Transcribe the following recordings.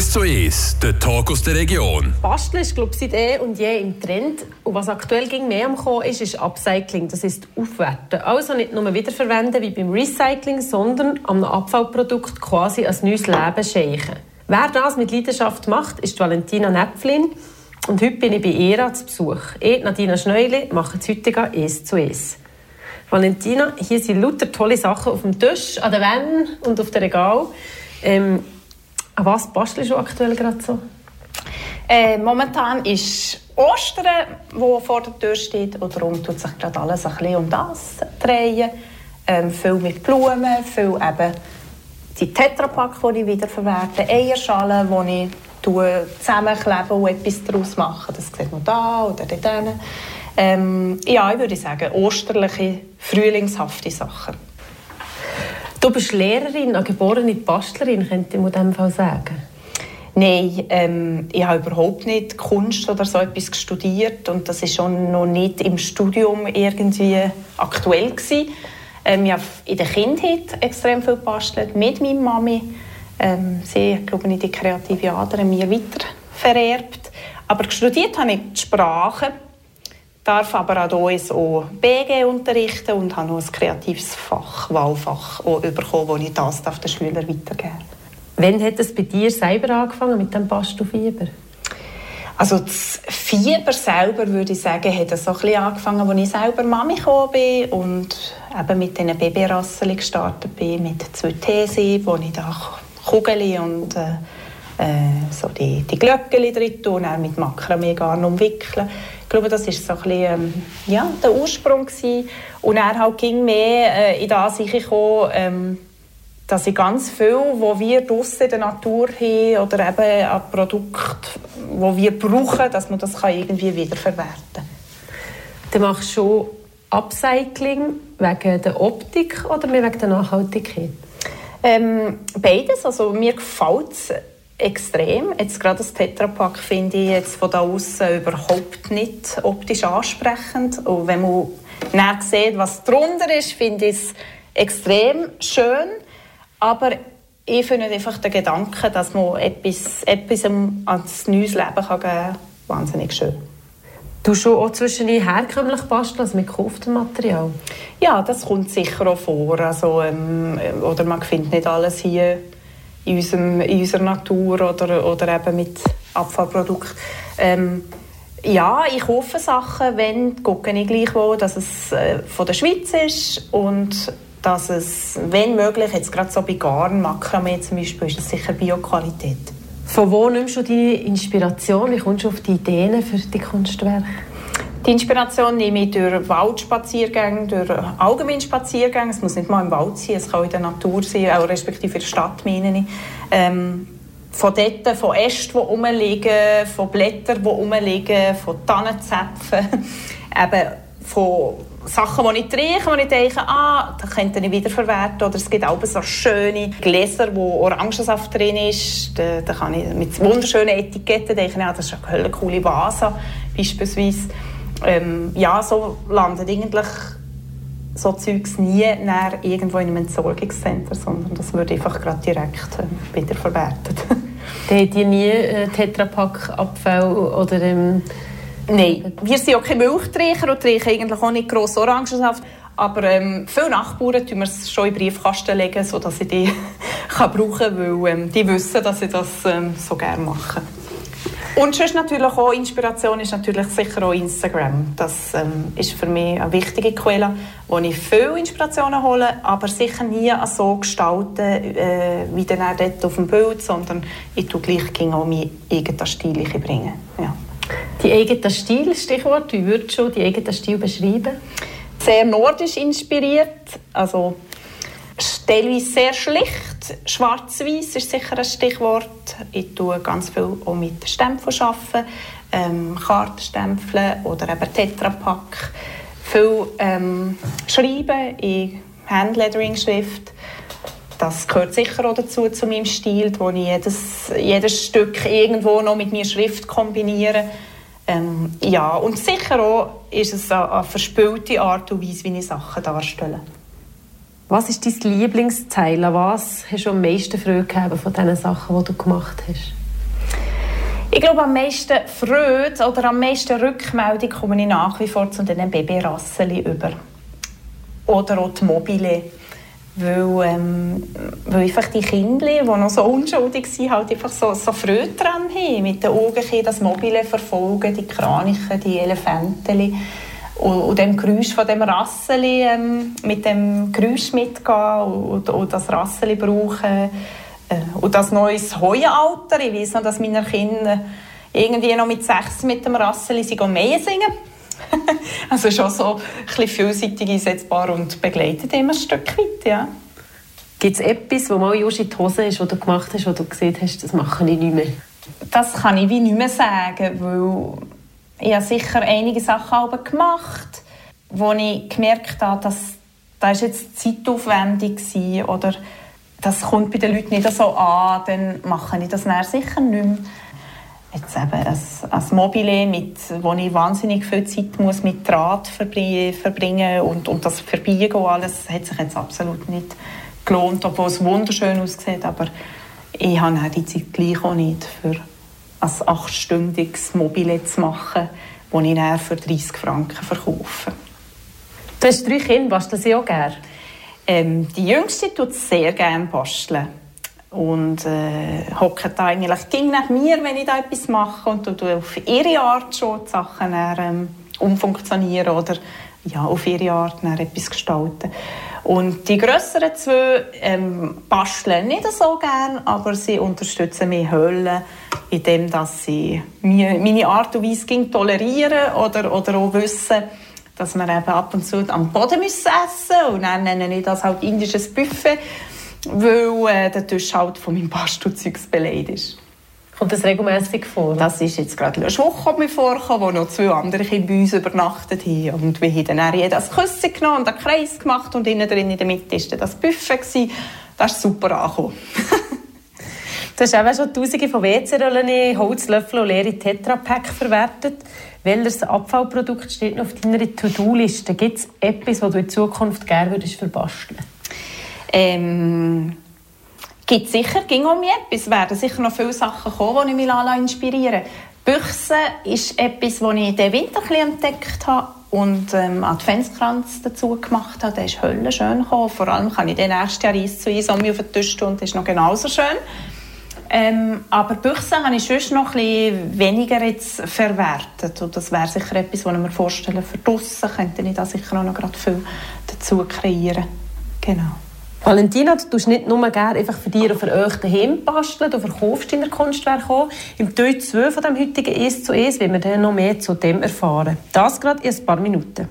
1 zu 1, der Talk aus der Region. Basteln ist, glaube ich, seit eh und je im Trend. Und was aktuell ging mehr am Kommen ist, ist Upcycling. Das ist Aufwerten. Also nicht nur wiederverwenden wie beim Recycling, sondern am Abfallprodukt quasi ein neues Leben schenken. Wer das mit Leidenschaft macht, ist Valentina Näpflin. Und heute bin ich bei ihr zu Besuch. Ich, Nadina Schneuli, mache das heutige 1 zu 1. Valentina, hier sind lauter tolle Sachen auf dem Tisch, an den Wänden und auf dem Regal. Ähm, an was bastelst du aktuell gerade so? Äh, momentan ist Ostern, wo vor der Tür steht, und darum tut sich gerade alles ein bisschen um das drehen. Ähm, viel mit Blumen, viel eben die Tetrapack, die ich wiederverwerte, Eierschalen, die ich zusammenklebe und etwas daraus mache. Das sieht man da oder dort. Ähm, ja, ich würde sagen, osterliche, frühlingshafte Sachen. Du bist Lehrerin, eine geborene Bastlerin, könnte man in diesem Fall sagen. Nein, ähm, ich habe überhaupt nicht Kunst oder so etwas studiert und das ist schon noch nicht im Studium irgendwie aktuell gewesen. Ähm, ich habe in der Kindheit extrem viel gebastelt mit meiner Mami. Ähm, sie hat, glaube ich, die kreative Ader mir weiter vererbt. Aber studiert habe ich die Sprache darf aber auch uns auch BG unterrichten und habe noch ein kreatives Fach, Wahlfach bekommen, wo ich das den Schülern weitergeben Wann hat es bei dir selber angefangen mit dem Pastofieber? Also das Fieber selber, würde ich sagen, hat so ein bisschen angefangen, als ich selber Mami bin und eben mit diesen Babyrassen gestartet bin, mit zwei These, wo ich da Kugeln und äh, äh, so die, die Glöckchen drin tun, und mit Makramee umwickeln. Glaube, das war so ein bisschen, ähm, ja, der Ursprung gewesen. Und er halt ging mehr äh, in das gekommen, ähm, dass ich ganz viel, wo wir draussen in der Natur haben oder eben ein Produkt, wo wir brauchen, dass man das kann irgendwie wiederverwerten kann. Du machst schon Upcycling wegen der Optik oder wegen der Nachhaltigkeit? Ähm, beides. Also mir gefällt es extrem. Jetzt gerade das Tetrapack finde ich jetzt von da außen überhaupt nicht optisch ansprechend. Und wenn man dann sieht, was drunter ist, finde ich es extrem schön. Aber ich finde einfach den Gedanken, dass man etwas, etwas ans neues Leben kann geben kann, wahnsinnig schön. Du schon auch zwischen herkömmlich basteln, also mit gekauftem Material? Ja, das kommt sicher auch vor. Also, ähm, oder man findet nicht alles hier in, unserem, in unserer Natur oder, oder eben mit Abfallprodukten. Ähm, ja, ich kaufe Sachen, wenn gucke ich gleichwohl, dass es äh, von der Schweiz ist und dass es, wenn möglich, jetzt gerade so bei Garn, Makramee zum Beispiel, ist es sicher Bioqualität. Von wo nimmst du deine Inspiration? Wie kommst du auf die Ideen für die Kunstwerke? Die Inspiration nehme ich durch Waldspaziergänge, durch Allgemeinspaziergänge. Es muss nicht mal im Wald sein, es kann in der Natur sein, auch respektive in der Stadt, meine ich. Ähm, von dort, von Ästen, die rumliegen, von Blättern, die rumliegen, von Tannenzäpfen, eben von Sachen, die ich trinke, wo ich denke, ah, das könnte ich wiederverwerten. Oder es gibt auch so schöne Gläser, wo Orangensaft drin ist. Da, da kann ich mit wunderschönen Etiketten denken, ah, das ist eine coole Vase beispielsweise ähm, ja, so landet eigentlich so Zeugs nie irgendwo in einem Entsorgungscenter, sondern das wird einfach gerade direkt äh, wiederverwertet. Habt ihr nie äh, Tetrapack-Abfall oder... Ähm Nein, wir sind auch keine Milchträger und trinken eigentlich auch nicht gross Orangensaft. Aber ähm, viele Nachbarn tun wir es schon in Briefkasten legen, sodass ich die kann brauchen kann, weil ähm, die wissen, dass ich das ähm, so gerne mache. Und sonst natürlich auch Inspiration ist natürlich sicher auch Instagram. Das ähm, ist für mich eine wichtige Quelle, wo ich viel Inspirationen hole, aber sicher nie so gestalten, äh, wie dann auch dort auf dem Bild, sondern ich tue gleich auch meinen eigenen Stil bringen. Ja. Die eigenen Stil, Stichwort, wie würdest du die eigenen Stil beschreiben? Sehr nordisch inspiriert, also teilweise sehr schlicht. Schwarz-Weiß ist sicher ein Stichwort. Ich tue ganz viel auch mit Stempeln arbeiten, ähm, Kartenstempeln oder eben Tetrapack. Viel ähm, schreiben in Handlettering-Schrift. Das gehört sicher auch dazu, zu meinem Stil, wo ich jedes, jedes Stück irgendwo noch mit meiner Schrift kombiniere. Ähm, ja, und sicher auch ist es eine, eine verspielte Art und Weise, wie ich Sachen darstelle. Was ist dein Lieblingsteil? Was hast du am meisten Freude gehabt von den Sachen, die du gemacht hast? Ich glaube, am meisten Freude oder am meisten Rückmeldung komme ich nach wie vor zu den Babyrasseli über. Oder auch die Mobile. Weil, ähm, weil einfach die Kinder, die noch so unschuldig sind, halt einfach so, so Freude daran haben. Mit den Augen das Mobile verfolgen, die Kraniche, die Elefanten. Und, und dem Geräusch von dem Rasseli, ähm, mit dem Geräusch mitgehen und, und das Rasseli brauchen. Äh, und das neues Heualter, ich weiß noch, dass meine Kinder irgendwie noch mit sechs mit dem Rasseli mehr singen. also schon so ein bisschen vielseitig einsetzbar und begleitet immer ein Stück weit, ja. Gibt es etwas, wo mal in die Hose ist, was du gemacht hast, wo du gesehen hast, das mache ich nicht mehr? Das kann ich wie nicht mehr sagen, weil ich habe sicher einige Sachen gemacht, wo ich gemerkt habe, dass das jetzt zeitaufwendig war oder das kommt bei den Leuten nicht so an, dann mache ich das sicher nicht mehr. Jetzt eben als, als Mobile, mit, wo ich wahnsinnig viel Zeit muss mit Draht verbringen und, und das Verbiegen alles, hat sich jetzt absolut nicht gelohnt, obwohl es wunderschön aussieht, aber ich habe die Zeit gleich auch nicht für ein achtstündiges Mobile zu machen, das ich dann für 30 Franken verkaufe. Du hast drei Kinder, basteln sie auch gerne? Ähm, die Jüngste tut sehr gerne basteln und äh, hockt eigentlich ging nach mir, wenn ich da etwas mache und tue auf ihre Art schon die Sachen dann, ähm, umfunktionieren oder ja, auf ihre Art etwas gestalten. Und die grösseren zwei ähm, basteln nicht so gern, aber sie unterstützen mich Hölle, indem dass sie meine Art und Weise tolerieren oder, oder auch wissen, dass wir eben ab und zu am Boden müssen essen und dann nenne ich das halt indisches Buffet weil äh, der Tisch halt von meinem Bastelzeugs beleidigt ist. Kommt das regelmäßig vor? Das ist jetzt gerade eine Woche mir vorgekommen, wo noch zwei andere Kinder bei uns übernachtet haben. Und wir haben dann jeder das Küssen genommen und einen Kreis gemacht und innen drin in der Mitte war das Buffet. Gewesen. Das ist super angekommen. du hast auch schon tausende von WC-Rollen, Holzlöffel und leere Tetrapack verwertet. Welches Abfallprodukt steht noch auf deiner To-Do-Liste? Gibt es etwas, das du in Zukunft gerne würdest verbasteln würdest? Ähm, gibt sicher, ging um etwas. Es werden sicher noch viele Sachen kommen, die ich mich inspirieren Büchse ist etwas, das ich den Winter entdeckt habe und ähm, Adventskranz dazu gemacht habe. Der ist höllenschön gekommen. Vor allem kann ich den nächsten Jahr Eis zu Eis auf den Tisch tun. Das ist noch genauso schön. Ähm, aber Büchse habe ich sonst noch ein weniger jetzt verwertet. Und das wäre sicher etwas, was ich mir vorstellen Für draussen könnte ich da sicher noch gerade viel dazu kreieren. Genau. Valentina, du tust nicht nur gerne einfach für dich oder für euch daheim basteln, du verkaufst deine Kunstwerke auch. Im Teil 2 von dem heutigen «Es zu Es» werden wir dann noch mehr zu dem erfahren. Das gerade in ein paar Minuten.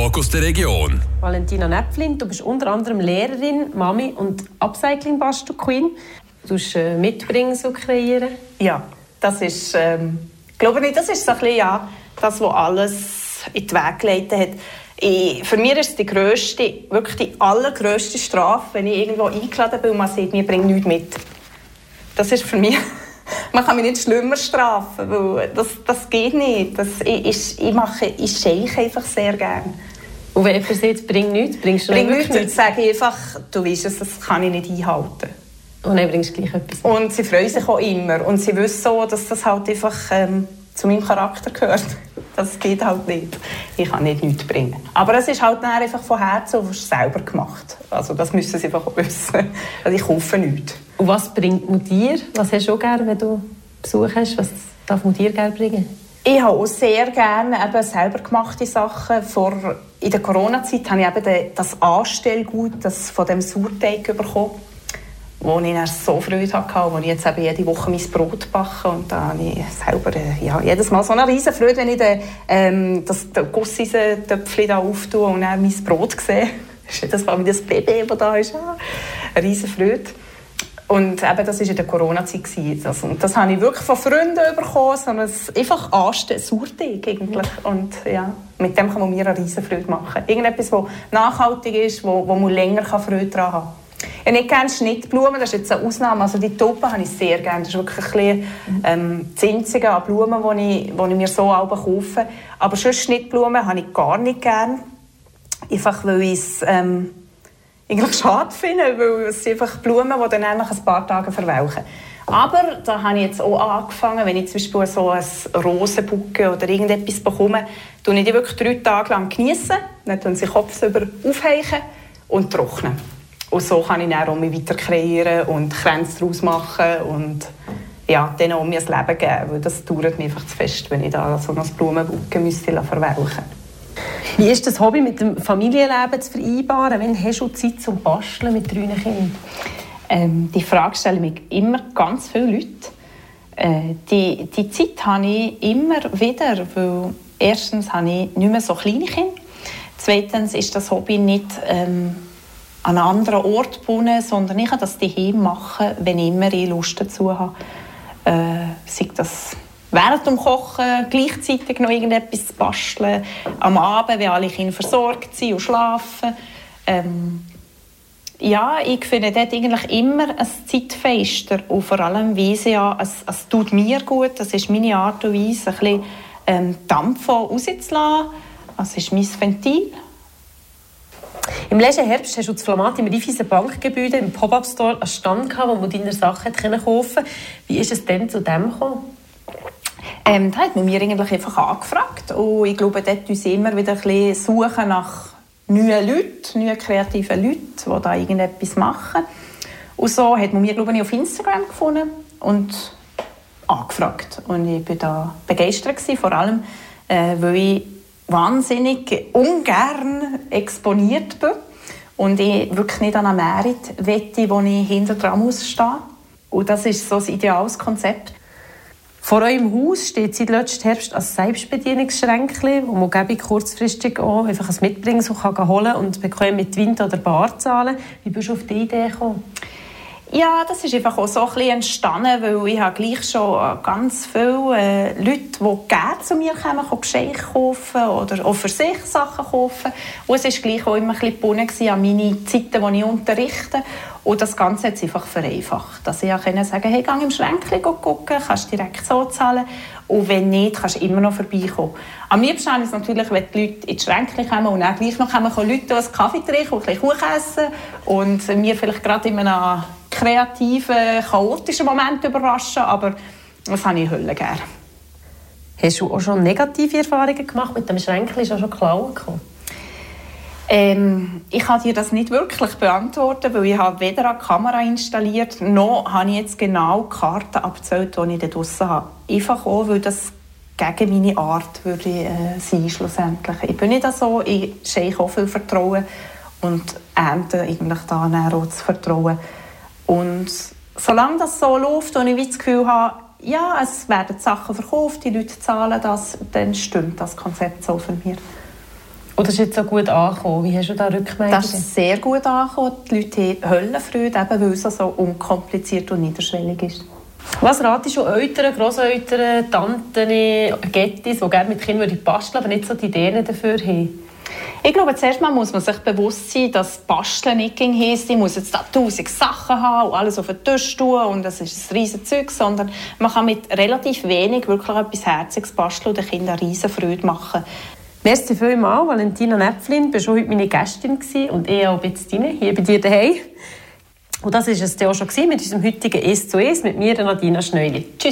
Talk aus der Region. Valentina Näpflin, du bist unter anderem Lehrerin, Mami und Upcycling-Bastel-Queen. Du musst äh, mitbringen, so kreieren. Ja, das ist, ähm, glaube ich, das ist so ein bisschen, ja, das, was alles in den Weg geleitet hat. Ich, für mich ist es die grösste, wirklich die allergrößte Strafe, wenn ich irgendwo eingeladen bin und man sagt, mir bringt nichts mit. Das ist für mich man kann mich nicht schlimmer strafen, weil das, das geht nicht. Das, ich, ich, ich, mache, ich einfach sehr gerne. Und wenn jemand sagt, bring nichts, bringst du bring nichts, nichts. dann sage ich einfach, du weißt es, das kann ich nicht einhalten. Und dann bringst du gleich etwas. Und sie freuen sich auch immer. Und sie wissen so, dass das halt einfach ähm, zu meinem Charakter gehört. Das geht halt nicht. Ich kann nicht nichts bringen. Aber es ist halt einfach von Herzen und selber gemacht. Also das müssen sie einfach wissen. Also ich kaufe nichts. Und was bringt dir? Was hast du auch gerne, wenn du Besuch hast? Was darf dir gerne bringen? Ich habe auch sehr gerne eben selber gemachte Sachen. Vor, in der Corona-Zeit habe ich eben das Anstellgut das von dem Sauerteig bekommen, wo ich dann so Freude hatte, wo ich jetzt eben jede Woche mein Brot backe und da habe ich selber äh, ja, jedes Mal so eine riesen Freude, wenn ich den, ähm, das Gusseisentöpfchen da auftue und dann mein Brot sehe. Das Mal wie das Baby, das da ist. Ja, eine riesen Freude. Und eben, das war in der Corona-Zeit. Das, und das habe ich wirklich von Freunden bekommen, sondern einfach anstehen, Sauerteig eigentlich. Und ja, mit dem kann man mir eine riesen Freude machen. Irgendetwas, das nachhaltig ist, wo, wo man länger Freude daran haben kann. Ich habe nicht gerne Schnittblumen, das ist jetzt eine Ausnahme. Also die Tulpen habe ich sehr gerne. Das ist wirklich ein bisschen, ähm, an Blumen, die ich, ich mir so kaufe. Aber sonst Schnittblumen habe ich gar nicht gerne. Einfach weil ich es... Ähm, eigentlich schade finde, weil es sind einfach Blumen, die dann nach ein paar Tagen verwelken. Aber da habe ich jetzt auch angefangen, wenn ich zum Beispiel so ein Rosenbucke oder irgendetwas bekomme, tue ich die wirklich drei Tage lang genießen, dann tun sie kopfüber aufheichen und trocknen. Und so kann ich dann auch mich weiter kreieren und Kränze daraus machen und ja, denen auch mir das Leben geben, weil das dauert mir einfach zu fest, wenn ich da so ein Blumenbucke müsste verwelken müsste. Wie ist das Hobby mit dem Familienleben zu vereinbaren? Wann hast du Zeit zum Basteln mit drei Kindern? Ähm, die Frage stellen mich immer ganz viele Leute. Äh, die, die Zeit habe ich immer wieder, weil erstens habe ich nicht mehr so kleine Kinder. Zweitens ist das Hobby nicht ähm, an einem anderen Ort gebunden, sondern ich kann das daheim machen, wenn ich immer Lust dazu habe. Äh, sei das während dem Kochen gleichzeitig noch irgendetwas zu basteln. Am Abend, wenn alle Kinder versorgt sind und schlafen. Ähm, ja, ich finde dort eigentlich immer ein Zeitfenster. Und vor allem weise ja, es, es tut mir gut, das ist meine Art und Weise, ein bisschen ähm, Dampf rauszulassen. Das ist mein Ventil. Im letzten Herbst hast du das Flamat im Raiffeisen Bankgebäude im Pop-Up-Store einen Stand gehabt, wo man deine Sachen kaufen konnte. Wie ist es denn zu dem gekommen? Ähm, da hat man mir eigentlich einfach angefragt und ich glaube, dort uns immer wieder ein bisschen suchen nach neuen Leuten, neuen kreativen Leuten, die da irgendetwas machen. Und so hat man mich, glaube ich, auf Instagram gefunden und angefragt. Und ich war da begeistert gewesen, vor allem, äh, weil ich wahnsinnig ungern exponiert bin und ich wirklich nicht an einer Merit wette, wo ich hinter dran muss stehen. Und das ist so ein ideales Konzept. Vor eurem Haus steht seit letztem Herbst ein Selbstbedienungsschränkchen, wo man kurzfristig auch einfach ein Mitbringsel kann und bequem mit Wind oder Bar zahlen. Wie bist du auf die Idee gekommen? Ja, das ist einfach auch so ein bisschen entstanden, weil ich habe gleich schon ganz viele äh, Leute, die gerne zu mir kommen, Geschenke kaufen oder auch für sich Sachen kaufen. Und es war gleich auch immer ein bisschen gebunden an meine Zeiten, die ich unterrichte. Und das Ganze hat es einfach vereinfacht. Dass ich auch sagen hey, geh im Schränkchen gucken, kannst direkt so zahlen. Und wenn nicht, kannst du immer noch vorbeikommen. Am liebsten ist es natürlich, wenn die Leute ins Schränkchen kommen und dann gleich noch kommen, Leute einen Kaffee trinken und ein bisschen Kuchen essen und mir vielleicht gerade in einem kreativen, chaotischen Moment überraschen, aber das habe ich Hölle gerne. Hast du auch schon negative Erfahrungen gemacht? Mit dem Schränkchen ist auch schon Klauen gekommen? Ähm, ich kann dir das nicht wirklich beantworten, weil ich habe weder eine Kamera installiert, noch habe ich jetzt genau die Karten abgezählt, die ich da draussen habe. Einfach auch, weil das gegen meine Art würde äh, sein, schlussendlich. Ich bin nicht so, ich schenke auch viel Vertrauen und ernte eigentlich da auch das Vertrauen. Und solange das so läuft und ich das Gefühl habe, ja, es werden Sachen verkauft, die Leute zahlen das, dann stimmt das Konzept so für mich. Oder ist jetzt so gut angekommen? Wie hast du da Rückmeldungen? Das ist sehr gut angekommen. Die Leute haben Höllenfreude, eben weil es so unkompliziert und niederschwellig ist. Was ratest du Eltern, Grosseltern, Tanten, Gettis, die gerne mit Kindern basteln aber nicht so die Ideen dafür haben? Ich glaube, zuerst mal muss man sich bewusst sein, dass Basteln nicht heisst, ich muss jetzt da tausend Sachen haben und alles auf den Tisch tun und das ist ein riesen Zeug, sondern man kann mit relativ wenig wirklich etwas Herziges basteln und den Kindern eine riesen Freude machen. Merci vielmals, Valentina Näpflin. Du warst heute meine Gästin und ich auch ein bisschen hier bei dir daheim. Und das war es auch schon mit unserem heutigen «Es zu Es» mit mir, Nadina Schneuli. Tschüss.